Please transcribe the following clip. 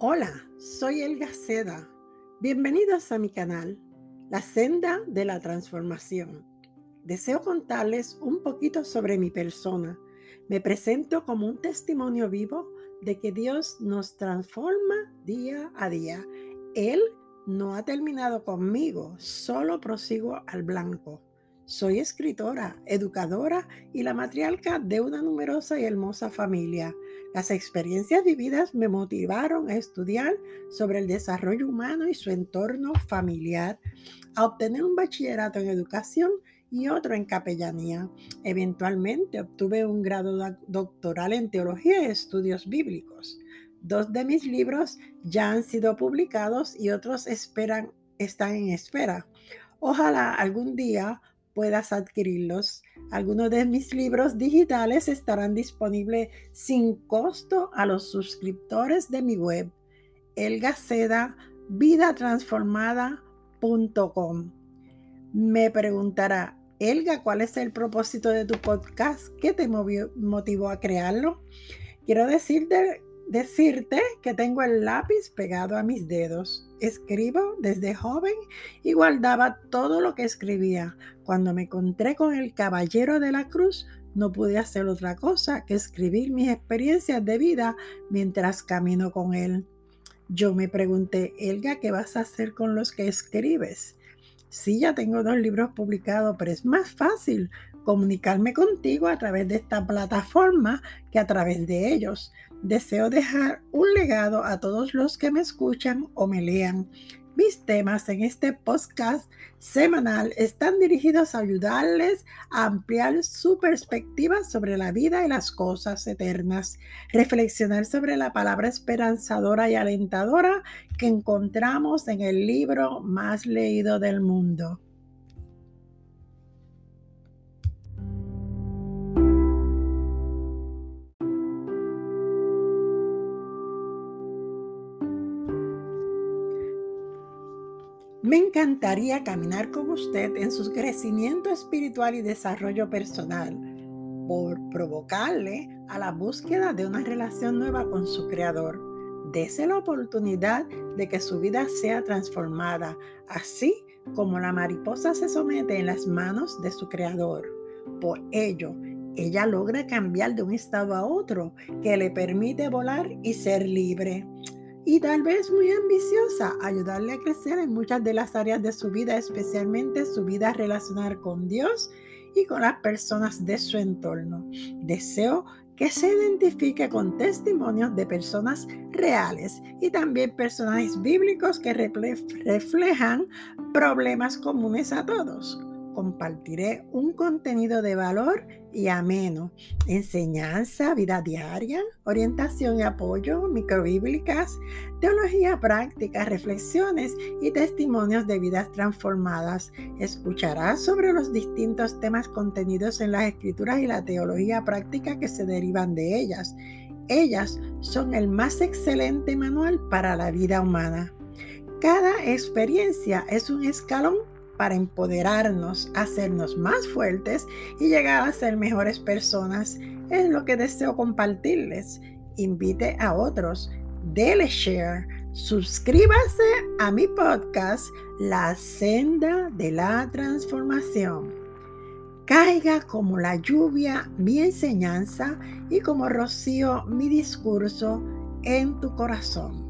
Hola, soy Elga Seda. Bienvenidos a mi canal, La Senda de la Transformación. Deseo contarles un poquito sobre mi persona. Me presento como un testimonio vivo de que Dios nos transforma día a día. Él no ha terminado conmigo, solo prosigo al blanco. Soy escritora, educadora y la matriarca de una numerosa y hermosa familia. Las experiencias vividas me motivaron a estudiar sobre el desarrollo humano y su entorno familiar, a obtener un bachillerato en educación y otro en capellanía. Eventualmente obtuve un grado doctoral en teología y estudios bíblicos. Dos de mis libros ya han sido publicados y otros esperan, están en espera. Ojalá algún día puedas adquirirlos. Algunos de mis libros digitales estarán disponibles sin costo a los suscriptores de mi web, elgaceda.vidatransformada.com. Me preguntará, Elga, ¿cuál es el propósito de tu podcast? ¿Qué te motivó a crearlo? Quiero decirte decirte que tengo el lápiz pegado a mis dedos. Escribo desde joven y guardaba todo lo que escribía. Cuando me encontré con el Caballero de la Cruz, no pude hacer otra cosa que escribir mis experiencias de vida mientras camino con él. Yo me pregunté, Elga, ¿qué vas a hacer con los que escribes? Sí, ya tengo dos libros publicados, pero es más fácil comunicarme contigo a través de esta plataforma que a través de ellos. Deseo dejar un legado a todos los que me escuchan o me lean. Mis temas en este podcast semanal están dirigidos a ayudarles a ampliar su perspectiva sobre la vida y las cosas eternas, reflexionar sobre la palabra esperanzadora y alentadora que encontramos en el libro más leído del mundo. Me encantaría caminar con usted en su crecimiento espiritual y desarrollo personal, por provocarle a la búsqueda de una relación nueva con su Creador. Dese la oportunidad de que su vida sea transformada, así como la mariposa se somete en las manos de su Creador. Por ello, ella logra cambiar de un estado a otro que le permite volar y ser libre y tal vez muy ambiciosa, ayudarle a crecer en muchas de las áreas de su vida, especialmente su vida relacional con Dios y con las personas de su entorno. Deseo que se identifique con testimonios de personas reales y también personajes bíblicos que reflejan problemas comunes a todos compartiré un contenido de valor y ameno, enseñanza, vida diaria, orientación y apoyo, microbíblicas, teología práctica, reflexiones y testimonios de vidas transformadas. Escucharás sobre los distintos temas contenidos en las escrituras y la teología práctica que se derivan de ellas. Ellas son el más excelente manual para la vida humana. Cada experiencia es un escalón para empoderarnos, hacernos más fuertes y llegar a ser mejores personas. Es lo que deseo compartirles. Invite a otros, dele share, suscríbase a mi podcast La senda de la transformación. Caiga como la lluvia mi enseñanza y como rocío mi discurso en tu corazón.